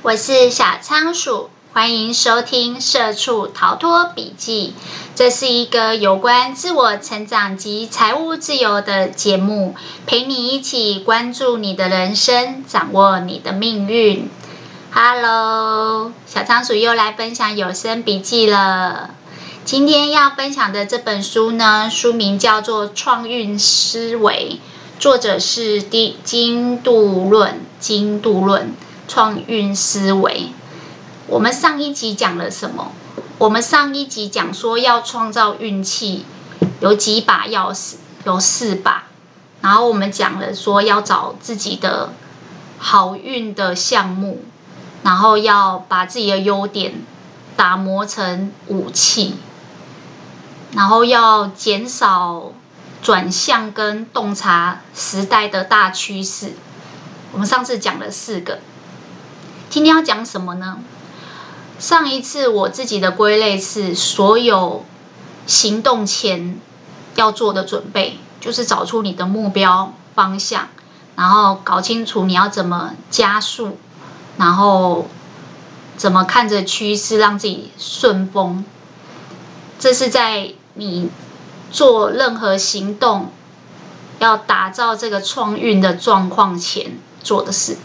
我是小仓鼠，欢迎收听《社畜逃脱笔记》。这是一个有关自我成长及财务自由的节目，陪你一起关注你的人生，掌握你的命运。Hello，小仓鼠又来分享有声笔记了。今天要分享的这本书呢，书名叫做《创运思维》，作者是金度论，金度论。创运思维，我们上一集讲了什么？我们上一集讲说要创造运气，有几把钥匙，有四把。然后我们讲了说要找自己的好运的项目，然后要把自己的优点打磨成武器，然后要减少转向跟洞察时代的大趋势。我们上次讲了四个。今天要讲什么呢？上一次我自己的归类是所有行动前要做的准备，就是找出你的目标方向，然后搞清楚你要怎么加速，然后怎么看着趋势让自己顺风。这是在你做任何行动要打造这个创运的状况前做的事。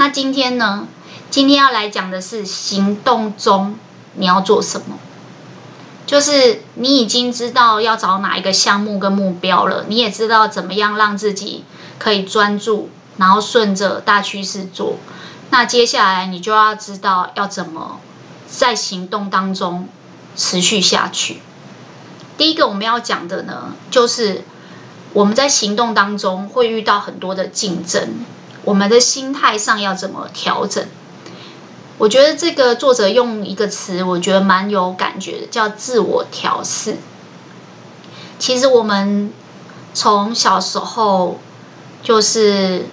那今天呢？今天要来讲的是行动中你要做什么？就是你已经知道要找哪一个项目跟目标了，你也知道怎么样让自己可以专注，然后顺着大趋势做。那接下来你就要知道要怎么在行动当中持续下去。第一个我们要讲的呢，就是我们在行动当中会遇到很多的竞争。我们的心态上要怎么调整？我觉得这个作者用一个词，我觉得蛮有感觉的，叫自我调试。其实我们从小时候就是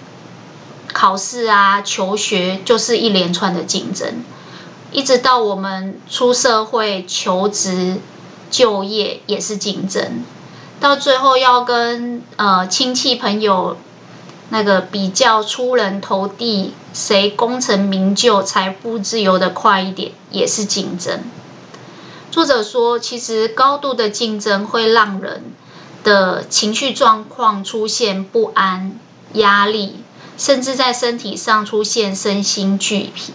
考试啊、求学，就是一连串的竞争，一直到我们出社会求职、就业也是竞争，到最后要跟呃亲戚朋友。那个比较出人头地，谁功成名就、财富自由的快一点，也是竞争。作者说，其实高度的竞争会让人的情绪状况出现不安、压力，甚至在身体上出现身心俱疲。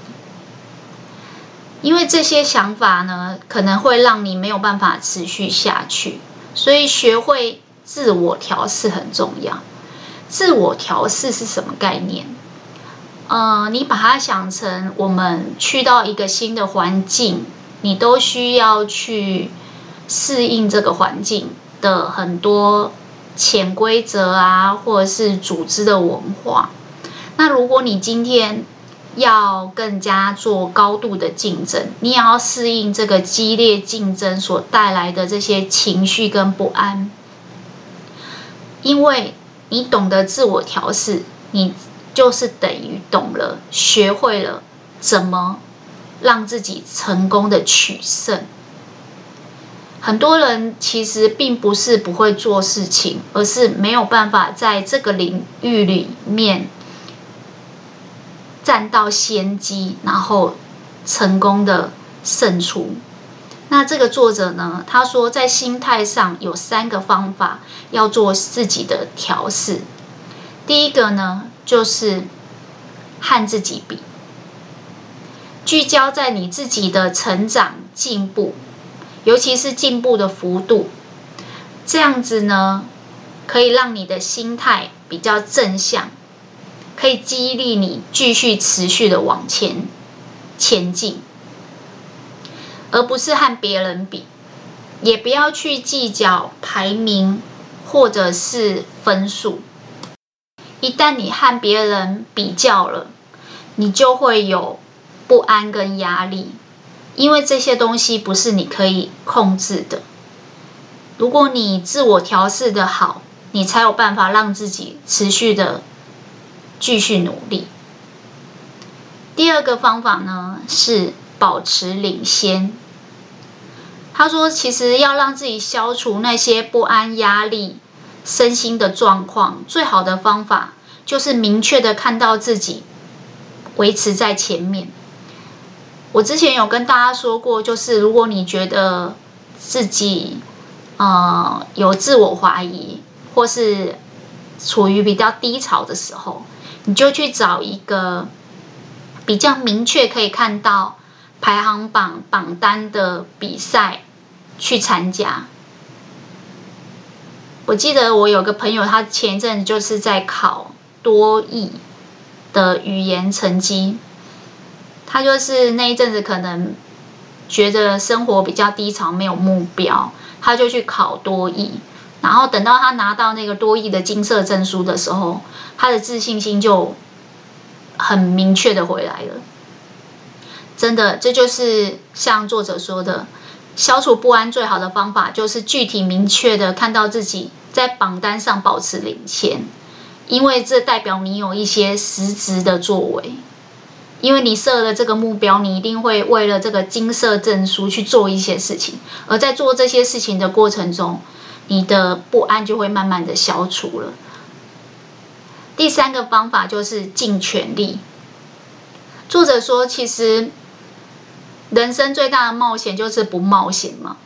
因为这些想法呢，可能会让你没有办法持续下去，所以学会自我调试很重要。自我调试是什么概念？呃，你把它想成我们去到一个新的环境，你都需要去适应这个环境的很多潜规则啊，或者是组织的文化。那如果你今天要更加做高度的竞争，你也要适应这个激烈竞争所带来的这些情绪跟不安，因为。你懂得自我调试，你就是等于懂了、学会了怎么让自己成功的取胜。很多人其实并不是不会做事情，而是没有办法在这个领域里面占到先机，然后成功的胜出。那这个作者呢，他说在心态上有三个方法要做自己的调试。第一个呢，就是和自己比，聚焦在你自己的成长进步，尤其是进步的幅度，这样子呢，可以让你的心态比较正向，可以激励你继续持续的往前前进。而不是和别人比，也不要去计较排名或者是分数。一旦你和别人比较了，你就会有不安跟压力，因为这些东西不是你可以控制的。如果你自我调试的好，你才有办法让自己持续的继续努力。第二个方法呢，是保持领先。他说：“其实要让自己消除那些不安、压力、身心的状况，最好的方法就是明确的看到自己维持在前面。我之前有跟大家说过，就是如果你觉得自己呃有自我怀疑，或是处于比较低潮的时候，你就去找一个比较明确可以看到排行榜榜单的比赛去参加。我记得我有个朋友，他前一阵就是在考多益的语言成绩，他就是那一阵子可能觉得生活比较低潮，没有目标，他就去考多益，然后等到他拿到那个多益的金色证书的时候，他的自信心就很明确的回来了。真的，这就是像作者说的。消除不安最好的方法就是具体明确的看到自己在榜单上保持领先，因为这代表你有一些实质的作为，因为你设了这个目标，你一定会为了这个金色证书去做一些事情，而在做这些事情的过程中，你的不安就会慢慢的消除了。第三个方法就是尽全力。作者说，其实。人生最大的冒险就是不冒险嘛。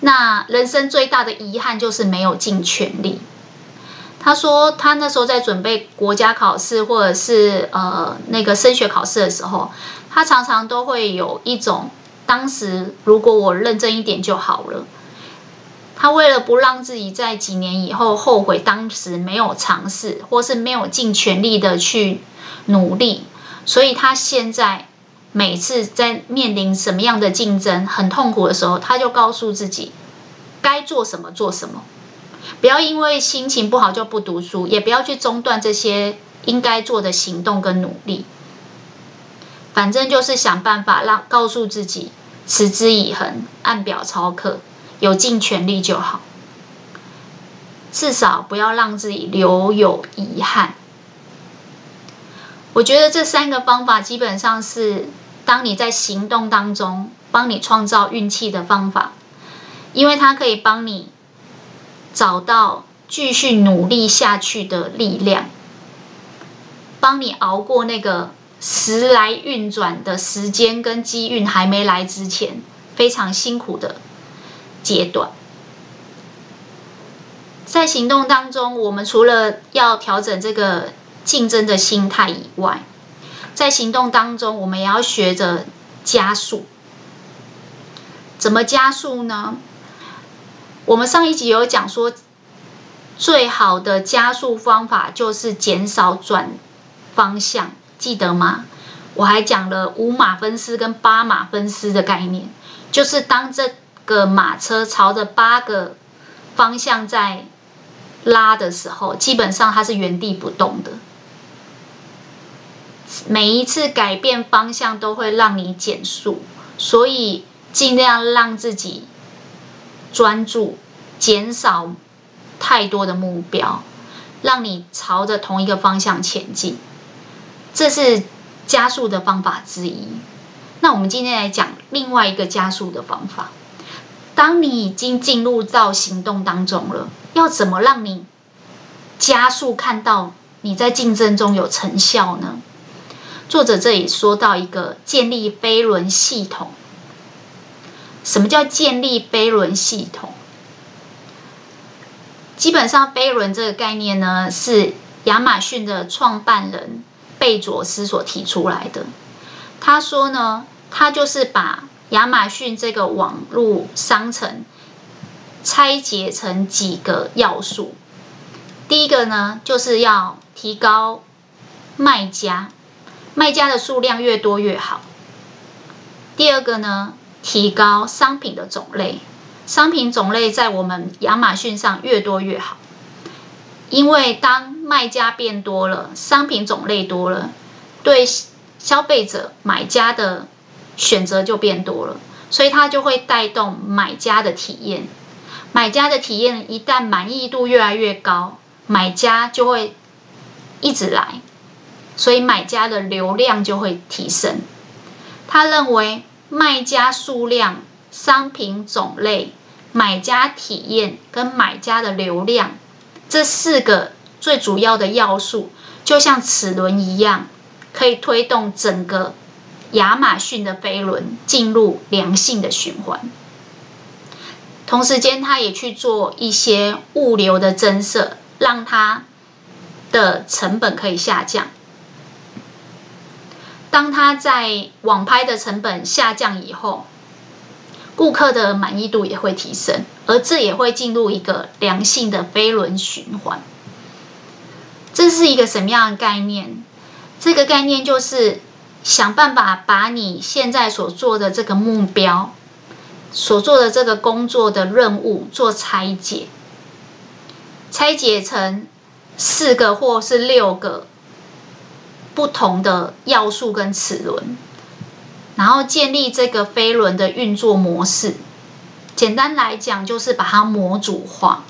那人生最大的遗憾就是没有尽全力。他说他那时候在准备国家考试或者是呃那个升学考试的时候，他常常都会有一种当时如果我认真一点就好了。他为了不让自己在几年以后后悔当时没有尝试或是没有尽全力的去努力，所以他现在。每次在面临什么样的竞争很痛苦的时候，他就告诉自己该做什么做什么，不要因为心情不好就不读书，也不要去中断这些应该做的行动跟努力。反正就是想办法让告诉自己持之以恒，按表操课，有尽全力就好，至少不要让自己留有遗憾。我觉得这三个方法基本上是。当你在行动当中帮你创造运气的方法，因为它可以帮你找到继续努力下去的力量，帮你熬过那个时来运转的时间跟机运还没来之前非常辛苦的阶段。在行动当中，我们除了要调整这个竞争的心态以外，在行动当中，我们也要学着加速。怎么加速呢？我们上一集有讲说，最好的加速方法就是减少转方向，记得吗？我还讲了五马分尸跟八马分尸的概念，就是当这个马车朝着八个方向在拉的时候，基本上它是原地不动的。每一次改变方向都会让你减速，所以尽量让自己专注，减少太多的目标，让你朝着同一个方向前进。这是加速的方法之一。那我们今天来讲另外一个加速的方法。当你已经进入到行动当中了，要怎么让你加速看到你在竞争中有成效呢？作者这里说到一个建立飞轮系统。什么叫建立飞轮系统？基本上，飞轮这个概念呢，是亚马逊的创办人贝佐斯所提出来的。他说呢，他就是把亚马逊这个网络商城拆解成几个要素。第一个呢，就是要提高卖家。卖家的数量越多越好。第二个呢，提高商品的种类，商品种类在我们亚马逊上越多越好。因为当卖家变多了，商品种类多了，对消费者买家的选择就变多了，所以它就会带动买家的体验。买家的体验一旦满意度越来越高，买家就会一直来。所以买家的流量就会提升。他认为卖家数量、商品种类、买家体验跟买家的流量这四个最主要的要素，就像齿轮一样，可以推动整个亚马逊的飞轮进入良性的循环。同时间，他也去做一些物流的增设，让它的成本可以下降。当他在网拍的成本下降以后，顾客的满意度也会提升，而这也会进入一个良性的飞轮循环。这是一个什么样的概念？这个概念就是想办法把你现在所做的这个目标、所做的这个工作的任务做拆解，拆解成四个或是六个不同的要素跟齿轮，然后建立这个飞轮的运作模式。简单来讲，就是把它模组化。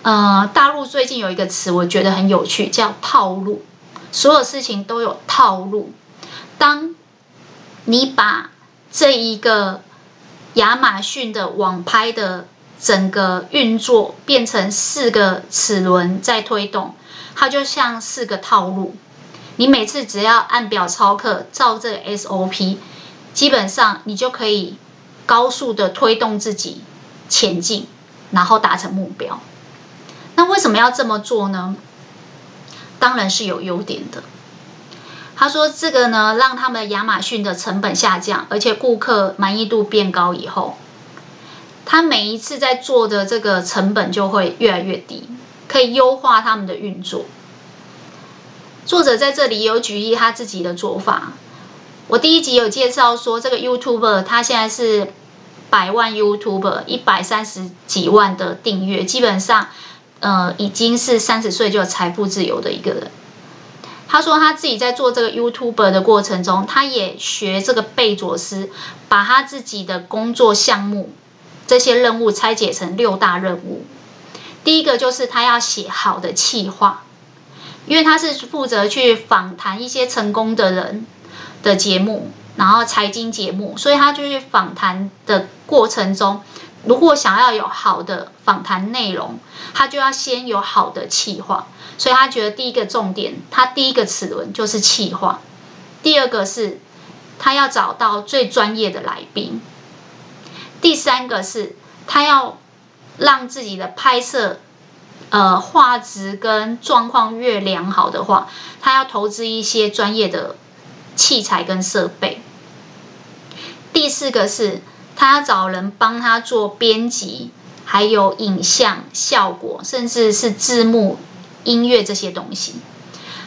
呃，大陆最近有一个词，我觉得很有趣，叫套路。所有事情都有套路。当你把这一个亚马逊的网拍的整个运作变成四个齿轮在推动，它就像四个套路。你每次只要按表操课，照这个 SOP，基本上你就可以高速的推动自己前进，然后达成目标。那为什么要这么做呢？当然是有优点的。他说：“这个呢，让他们亚马逊的成本下降，而且顾客满意度变高以后，他每一次在做的这个成本就会越来越低，可以优化他们的运作。”作者在这里有举例他自己的做法。我第一集有介绍说，这个 YouTuber 他现在是百万 YouTuber，一百三十几万的订阅，基本上。呃，已经是三十岁就有财富自由的一个人。他说他自己在做这个 YouTuber 的过程中，他也学这个贝佐斯，把他自己的工作项目这些任务拆解成六大任务。第一个就是他要写好的企划，因为他是负责去访谈一些成功的人的节目，然后财经节目，所以他就去访谈的过程中。如果想要有好的访谈内容，他就要先有好的企划。所以他觉得第一个重点，他第一个齿轮就是企划。第二个是，他要找到最专业的来宾。第三个是，他要让自己的拍摄，呃，画质跟状况越良好的话，他要投资一些专业的器材跟设备。第四个是。他要找人帮他做编辑，还有影像效果，甚至是字幕、音乐这些东西，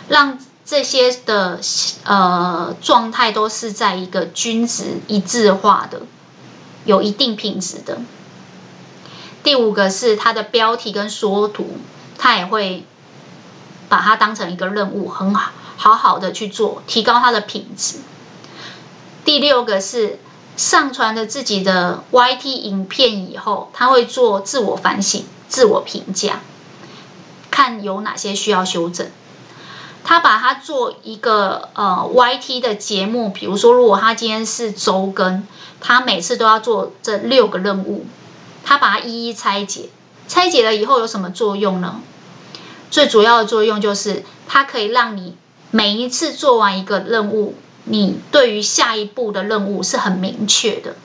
让这些的呃状态都是在一个均值一致化的，有一定品质的。第五个是他的标题跟缩图，他也会把它当成一个任务，很好好好的去做，提高它的品质。第六个是。上传了自己的 YT 影片以后，他会做自我反省、自我评价，看有哪些需要修正。他把它做一个呃 YT 的节目，比如说，如果他今天是周更，他每次都要做这六个任务，他把它一一拆解。拆解了以后有什么作用呢？最主要的作用就是，它可以让你每一次做完一个任务。你对于下一步的任务是很明确的。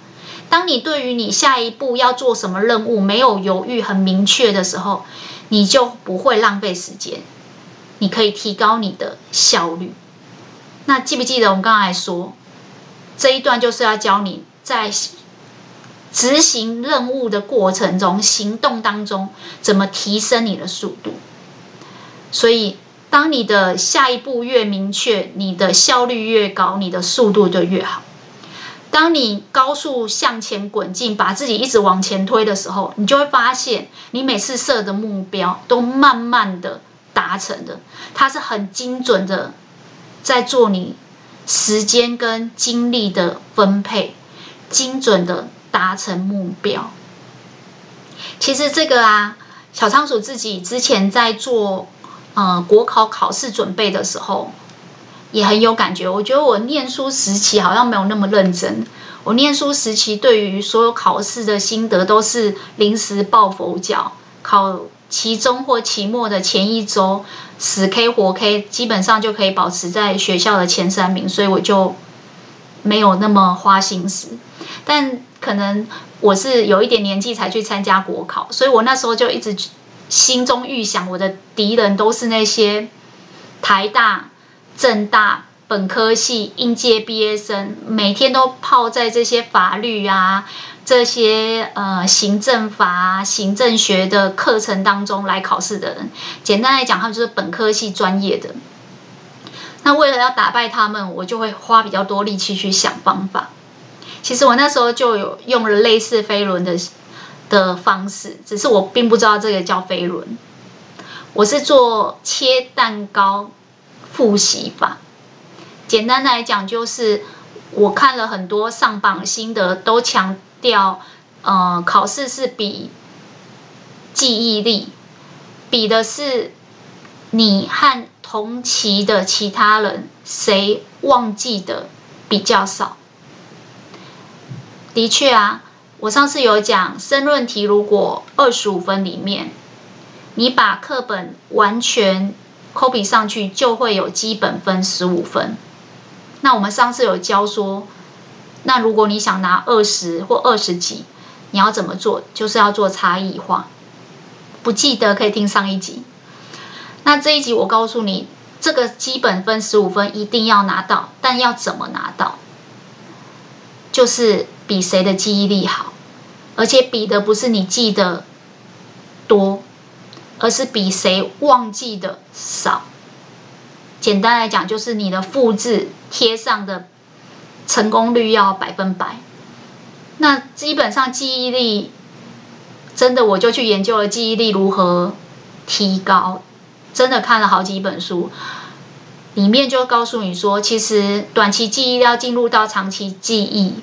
当你对于你下一步要做什么任务没有犹豫、很明确的时候，你就不会浪费时间，你可以提高你的效率。那记不记得我们刚才说，这一段就是要教你在执行任务的过程中、行动当中怎么提升你的速度。所以。当你的下一步越明确，你的效率越高，你的速度就越好。当你高速向前滚进，把自己一直往前推的时候，你就会发现，你每次设的目标都慢慢的达成的，它是很精准的，在做你时间跟精力的分配，精准的达成目标。其实这个啊，小仓鼠自己之前在做。呃，国考考试准备的时候也很有感觉。我觉得我念书时期好像没有那么认真。我念书时期对于所有考试的心得都是临时抱佛脚，考期中或期末的前一周，死 K 活 K，基本上就可以保持在学校的前三名，所以我就没有那么花心思。但可能我是有一点年纪才去参加国考，所以我那时候就一直心中预想，我的敌人都是那些台大、政大。本科系应届毕业生每天都泡在这些法律啊、这些呃行政法、行政学的课程当中来考试的人，简单来讲，他们就是本科系专业的。那为了要打败他们，我就会花比较多力气去想方法。其实我那时候就有用了类似飞轮的的方式，只是我并不知道这个叫飞轮。我是做切蛋糕复习法。简单来讲，就是我看了很多上榜心得，都强调，呃，考试是比记忆力，比的是你和同期的其他人谁忘记的比较少。的确啊，我上次有讲申论题，如果二十五分里面，你把课本完全 copy 上去，就会有基本分十五分。那我们上次有教说，那如果你想拿二十或二十几，你要怎么做？就是要做差异化。不记得可以听上一集。那这一集我告诉你，这个基本分十五分一定要拿到，但要怎么拿到？就是比谁的记忆力好，而且比的不是你记得多，而是比谁忘记的少。简单来讲，就是你的复制贴上的成功率要百分百。那基本上记忆力，真的我就去研究了记忆力如何提高，真的看了好几本书，里面就告诉你说，其实短期记忆要进入到长期记忆，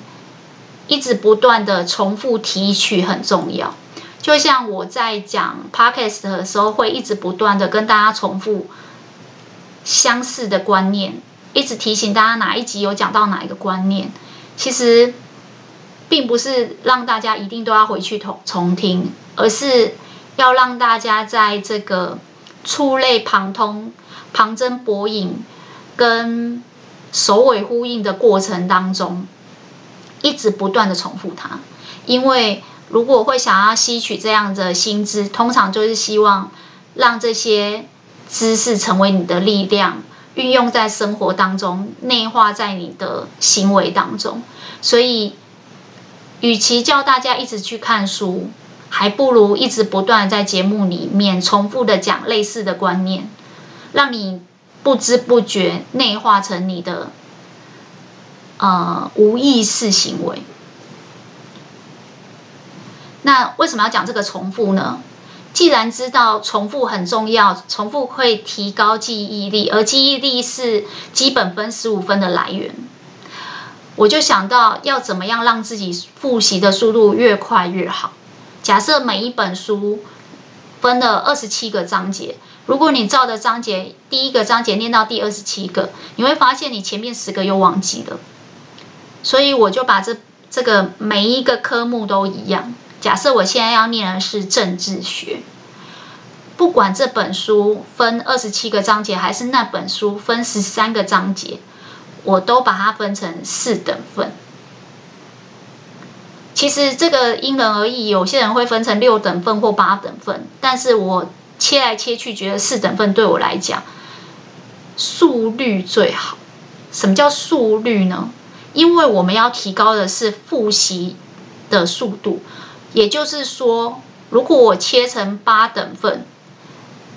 一直不断的重复提取很重要。就像我在讲 Podcast 的时候，会一直不断的跟大家重复。相似的观念，一直提醒大家哪一集有讲到哪一个观念，其实并不是让大家一定都要回去重重听，而是要让大家在这个触类旁通、旁征博引跟首尾呼应的过程当中，一直不断的重复它。因为如果会想要吸取这样的新知，通常就是希望让这些。知识成为你的力量，运用在生活当中，内化在你的行为当中。所以，与其叫大家一直去看书，还不如一直不断在节目里面重复的讲类似的观念，让你不知不觉内化成你的呃无意识行为。那为什么要讲这个重复呢？既然知道重复很重要，重复会提高记忆力，而记忆力是基本分十五分的来源，我就想到要怎么样让自己复习的速度越快越好。假设每一本书分了二十七个章节，如果你照着章节第一个章节念到第二十七个，你会发现你前面十个又忘记了。所以我就把这这个每一个科目都一样。假设我现在要念的是政治学，不管这本书分二十七个章节，还是那本书分十三个章节，我都把它分成四等份。其实这个因人而异，有些人会分成六等份或八等份，但是我切来切去，觉得四等份对我来讲速率最好。什么叫速率呢？因为我们要提高的是复习的速度。也就是说，如果我切成八等份，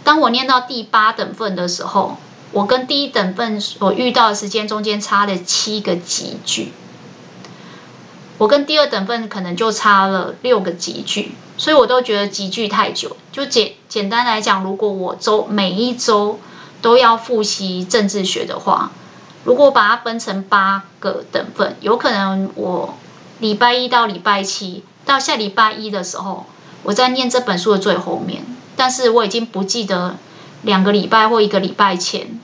当我念到第八等份的时候，我跟第一等份所遇到的时间中间差了七个级距，我跟第二等份可能就差了六个集句，所以我都觉得集句太久。就简简单来讲，如果我周每一周都要复习政治学的话，如果把它分成八个等份，有可能我礼拜一到礼拜七。到下礼拜一的时候，我在念这本书的最后面，但是我已经不记得两个礼拜或一个礼拜前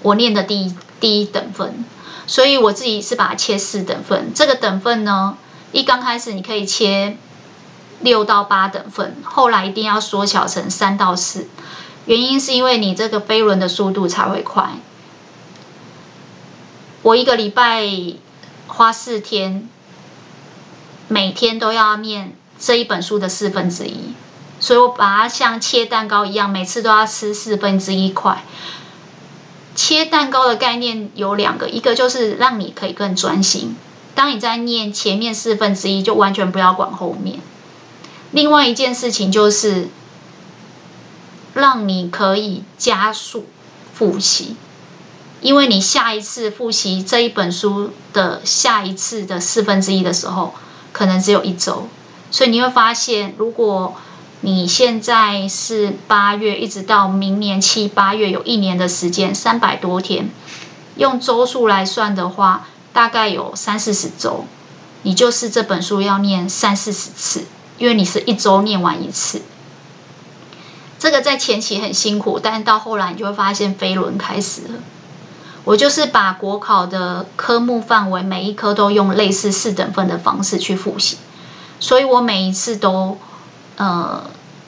我念的第一第一等份，所以我自己是把它切四等份。这个等份呢，一刚开始你可以切六到八等份，后来一定要缩小成三到四。原因是因为你这个飞轮的速度才会快。我一个礼拜花四天，每天都要念这一本书的四分之一，所以我把它像切蛋糕一样，每次都要吃四分之一块。切蛋糕的概念有两个，一个就是让你可以更专心，当你在念前面四分之一，就完全不要管后面。另外一件事情就是。让你可以加速复习，因为你下一次复习这一本书的下一次的四分之一的时候，可能只有一周，所以你会发现，如果你现在是八月，一直到明年七八月，有一年的时间，三百多天，用周数来算的话，大概有三四十周，你就是这本书要念三四十次，因为你是一周念完一次。这个在前期很辛苦，但是到后来你就会发现飞轮开始了。我就是把国考的科目范围每一科都用类似四等分的方式去复习，所以我每一次都呃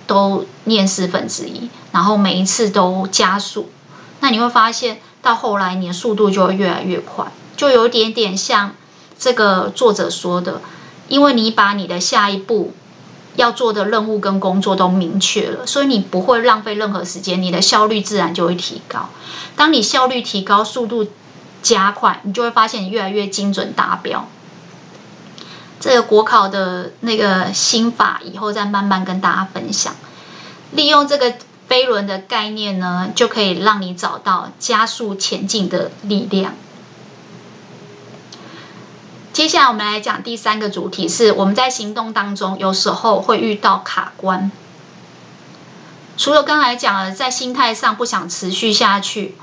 都念四分之一，然后每一次都加速。那你会发现到后来你的速度就会越来越快，就有点点像这个作者说的，因为你把你的下一步。要做的任务跟工作都明确了，所以你不会浪费任何时间，你的效率自然就会提高。当你效率提高，速度加快，你就会发现你越来越精准达标。这个国考的那个心法，以后再慢慢跟大家分享。利用这个飞轮的概念呢，就可以让你找到加速前进的力量。接下来我们来讲第三个主题，是我们在行动当中有时候会遇到卡关。除了刚才讲的，在心态上不想持续下去，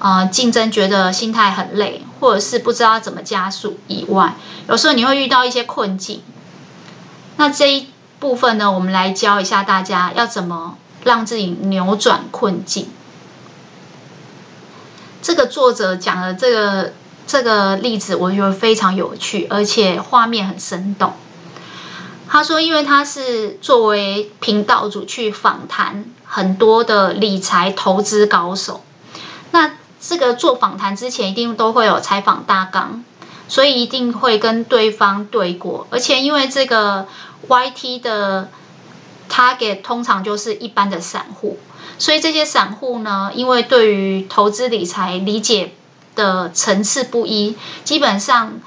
呃，竞争觉得心态很累，或者是不知道怎么加速以外，有时候你会遇到一些困境。那这一部分呢，我们来教一下大家要怎么让自己扭转困境。这个作者讲的这个。这个例子我觉得非常有趣，而且画面很生动。他说，因为他是作为频道主去访谈很多的理财投资高手，那这个做访谈之前一定都会有采访大纲，所以一定会跟对方对过。而且因为这个 YT 的 target 通常就是一般的散户，所以这些散户呢，因为对于投资理财理解。的层次不一，基本上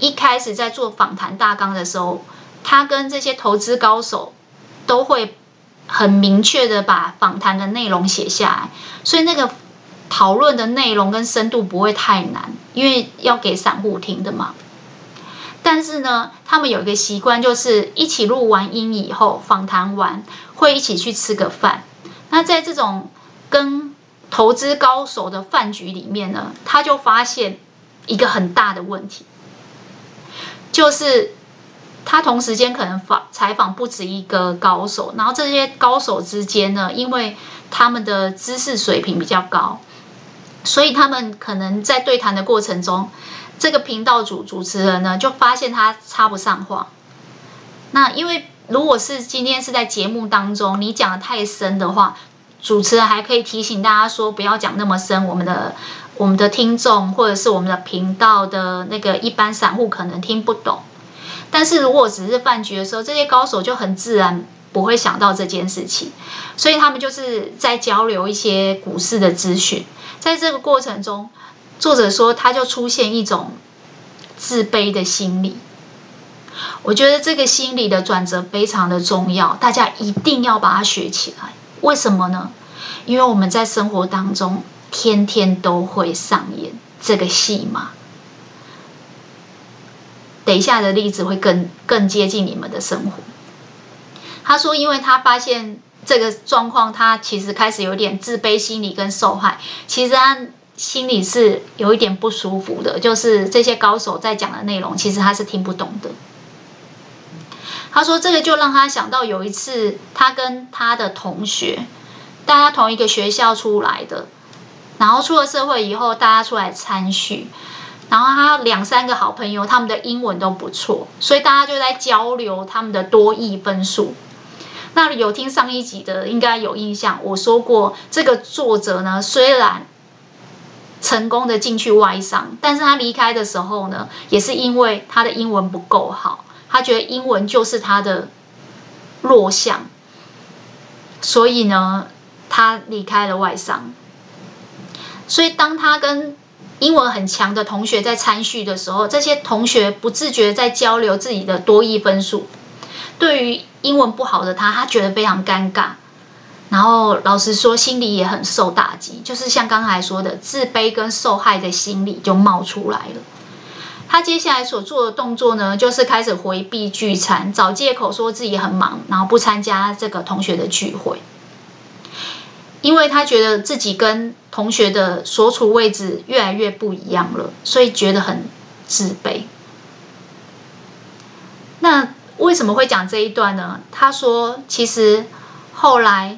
一开始在做访谈大纲的时候，他跟这些投资高手都会很明确的把访谈的内容写下来，所以那个讨论的内容跟深度不会太难，因为要给散户听的嘛。但是呢，他们有一个习惯，就是一起录完音以后，访谈完会一起去吃个饭。那在这种跟投资高手的饭局里面呢，他就发现一个很大的问题，就是他同时间可能访采访不止一个高手，然后这些高手之间呢，因为他们的知识水平比较高，所以他们可能在对谈的过程中，这个频道主主持人呢就发现他插不上话。那因为如果是今天是在节目当中，你讲得太深的话。主持人还可以提醒大家说，不要讲那么深，我们的我们的听众或者是我们的频道的那个一般散户可能听不懂。但是如果只是饭局的时候，这些高手就很自然不会想到这件事情，所以他们就是在交流一些股市的资讯。在这个过程中，作者说他就出现一种自卑的心理。我觉得这个心理的转折非常的重要，大家一定要把它学起来。为什么呢？因为我们在生活当中天天都会上演这个戏码。等一下的例子会更更接近你们的生活。他说，因为他发现这个状况，他其实开始有点自卑心理跟受害。其实他心里是有一点不舒服的，就是这些高手在讲的内容，其实他是听不懂的。他说：“这个就让他想到有一次，他跟他的同学，大家同一个学校出来的，然后出了社会以后，大家出来参叙。然后他两三个好朋友，他们的英文都不错，所以大家就在交流他们的多益分数。那有听上一集的应该有印象，我说过这个作者呢，虽然成功的进去外商，但是他离开的时候呢，也是因为他的英文不够好，他觉得英文就是他的弱项，所以呢，他离开了外商。所以当他跟英文很强的同学在参叙的时候，这些同学不自觉在交流自己的多益分数。对于英文不好的他，他觉得非常尴尬，然后老实说，心里也很受打击，就是像刚才说的，自卑跟受害的心理就冒出来了。他接下来所做的动作呢，就是开始回避聚餐，找借口说自己很忙，然后不参加这个同学的聚会，因为他觉得自己跟同学的所处位置越来越不一样了，所以觉得很自卑。那为什么会讲这一段呢？他说，其实后来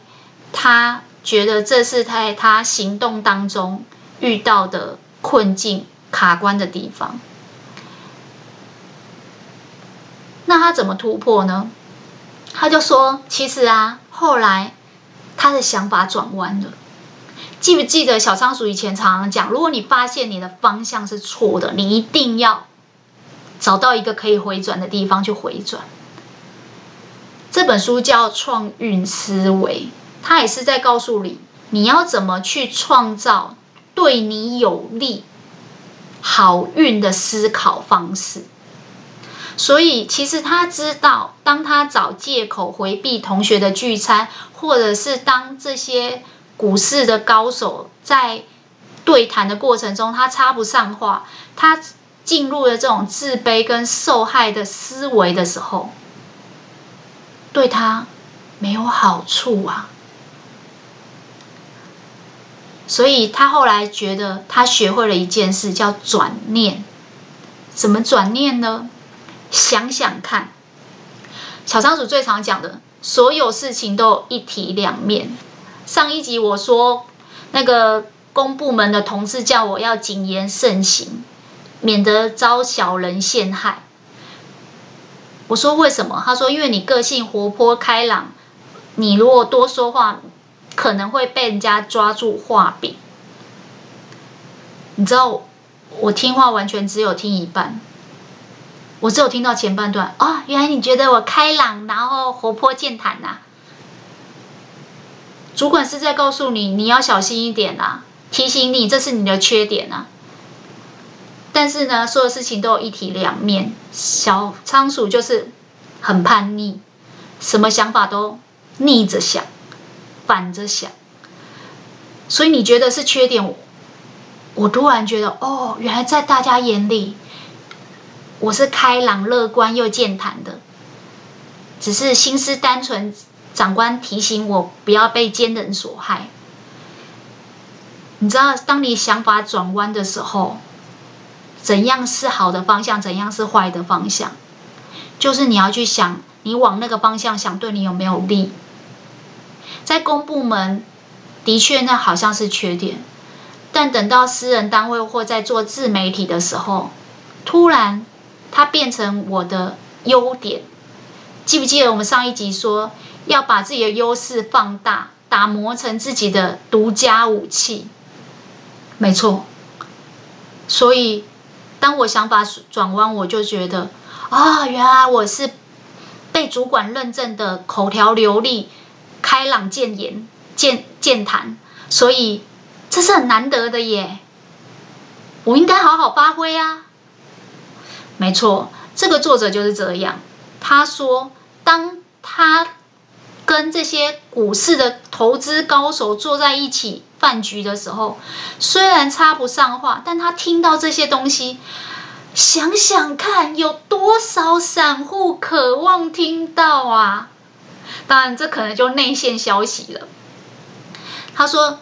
他觉得这是在他行动当中遇到的困境、卡关的地方。那他怎么突破呢？他就说，其实啊，后来他的想法转弯了。记不记得小仓鼠以前常常讲，如果你发现你的方向是错的，你一定要找到一个可以回转的地方去回转。这本书叫《创运思维》，它也是在告诉你，你要怎么去创造对你有利、好运的思考方式。所以，其实他知道，当他找借口回避同学的聚餐，或者是当这些。股市的高手在对谈的过程中，他插不上话，他进入了这种自卑跟受害的思维的时候，对他没有好处啊。所以他后来觉得，他学会了一件事，叫转念。怎么转念呢？想想看，小仓鼠最常讲的，所有事情都有一体两面。上一集我说，那个公部门的同事叫我要谨言慎行，免得遭小人陷害。我说为什么？他说因为你个性活泼开朗，你如果多说话，可能会被人家抓住话柄。你知道，我听话完全只有听一半，我只有听到前半段。哦，原来你觉得我开朗，然后活泼健谈呐？主管是在告诉你，你要小心一点啊，提醒你这是你的缺点啊。但是呢，所有事情都有一体两面。小仓鼠就是很叛逆，什么想法都逆着想，反着想。所以你觉得是缺点，我突然觉得哦，原来在大家眼里，我是开朗、乐观又健谈的，只是心思单纯。长官提醒我不要被奸人所害。你知道，当你想法转弯的时候，怎样是好的方向，怎样是坏的方向，就是你要去想，你往那个方向想，对你有没有利？在公部门，的确那好像是缺点，但等到私人单位或在做自媒体的时候，突然它变成我的优点。记不记得我们上一集说？要把自己的优势放大，打磨成自己的独家武器。没错。所以，当我想法转弯，我就觉得啊，原来我是被主管认证的口条流利、开朗健言、健健谈，所以这是很难得的耶。我应该好好发挥啊。没错，这个作者就是这样。他说，当他。跟这些股市的投资高手坐在一起饭局的时候，虽然插不上话，但他听到这些东西，想想看，有多少散户渴望听到啊？当然，这可能就内线消息了。他说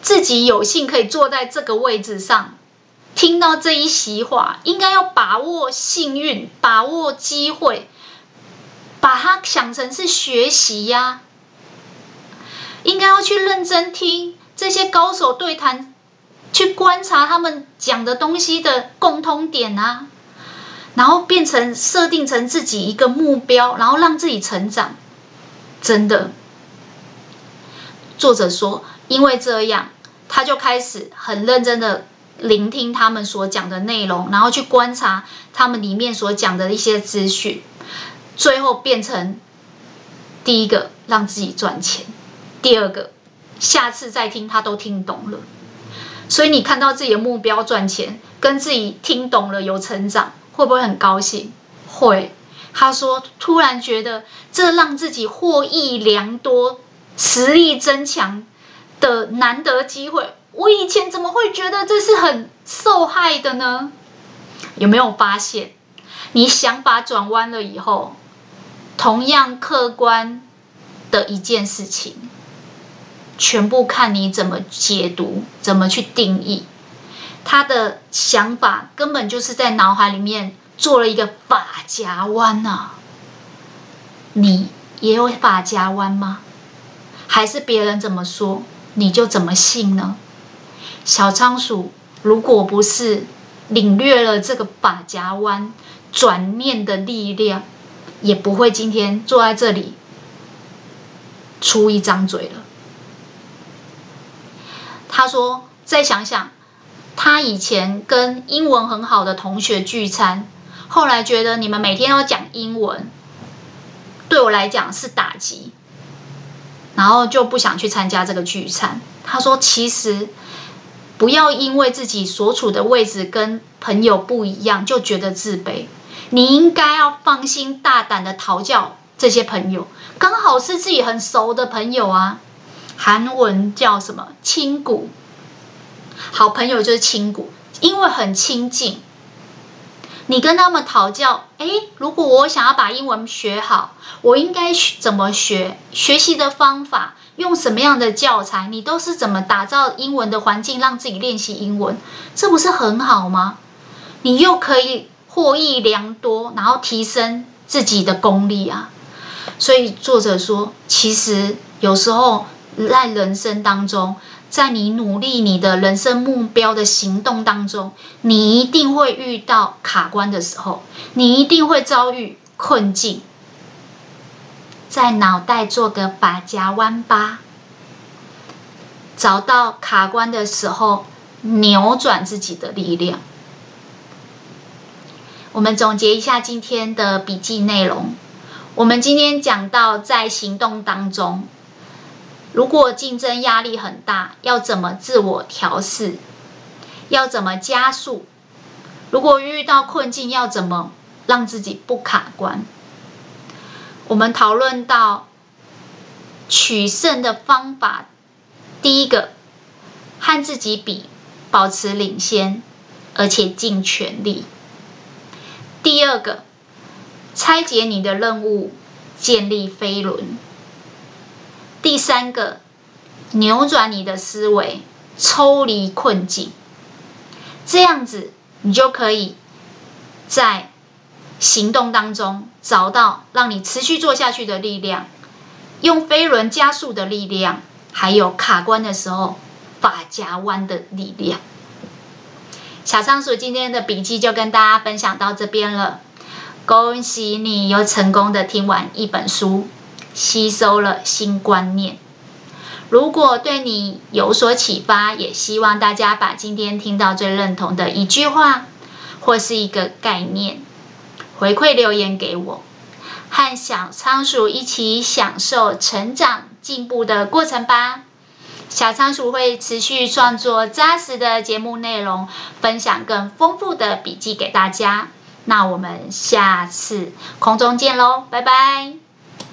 自己有幸可以坐在这个位置上，听到这一席话，应该要把握幸运，把握机会。把它想成是学习呀、啊，应该要去认真听这些高手对谈去观察他们讲的东西的共通点啊，然后变成设定成自己一个目标，然后让自己成长。真的，作者说，因为这样，他就开始很认真的聆听他们所讲的内容，然后去观察他们里面所讲的一些资讯，最后变成第一个让自己赚钱，第二个下次再听他都听懂了。所以你看到自己的目标赚钱，跟自己听懂了有成长，会不会很高兴？会。他说：“突然觉得这让自己获益良多、实力增强的难得机会，我以前怎么会觉得这是很受害的呢？有没有发现，你想法转弯了以后，同样客观的一件事情，全部看你怎么解读、怎么去定义。他的想法根本就是在脑海里面。”做了一个发夹弯啊！你也有发夹弯吗？还是别人怎么说你就怎么信呢？小仓鼠，如果不是领略了这个发夹弯转念的力量，也不会今天坐在这里出一张嘴了。他说：“再想想，他以前跟英文很好的同学聚餐。”后来觉得你们每天都讲英文，对我来讲是打击，然后就不想去参加这个聚餐。他说：“其实不要因为自己所处的位置跟朋友不一样就觉得自卑，你应该要放心大胆的讨教这些朋友，刚好是自己很熟的朋友啊。韩文叫什么？亲古，好朋友就是亲古，因为很亲近。”你跟他们讨教，诶，如果我想要把英文学好，我应该怎么学？学习的方法，用什么样的教材？你都是怎么打造英文的环境，让自己练习英文？这不是很好吗？你又可以获益良多，然后提升自己的功力啊！所以作者说，其实有时候在人生当中。在你努力你的人生目标的行动当中，你一定会遇到卡关的时候，你一定会遭遇困境。在脑袋做个把夹弯吧，找到卡关的时候，扭转自己的力量。我们总结一下今天的笔记内容。我们今天讲到在行动当中。如果竞争压力很大，要怎么自我调试？要怎么加速？如果遇到困境，要怎么让自己不卡关？我们讨论到取胜的方法，第一个，和自己比，保持领先，而且尽全力；第二个，拆解你的任务，建立飞轮。第三个，扭转你的思维，抽离困境，这样子你就可以在行动当中找到让你持续做下去的力量，用飞轮加速的力量，还有卡关的时候发夹弯的力量。小仓鼠今天的笔记就跟大家分享到这边了，恭喜你又成功的听完一本书。吸收了新观念，如果对你有所启发，也希望大家把今天听到最认同的一句话或是一个概念回馈留言给我，和小仓鼠一起享受成长进步的过程吧。小仓鼠会持续创作扎实的节目内容，分享更丰富的笔记给大家。那我们下次空中见喽，拜拜。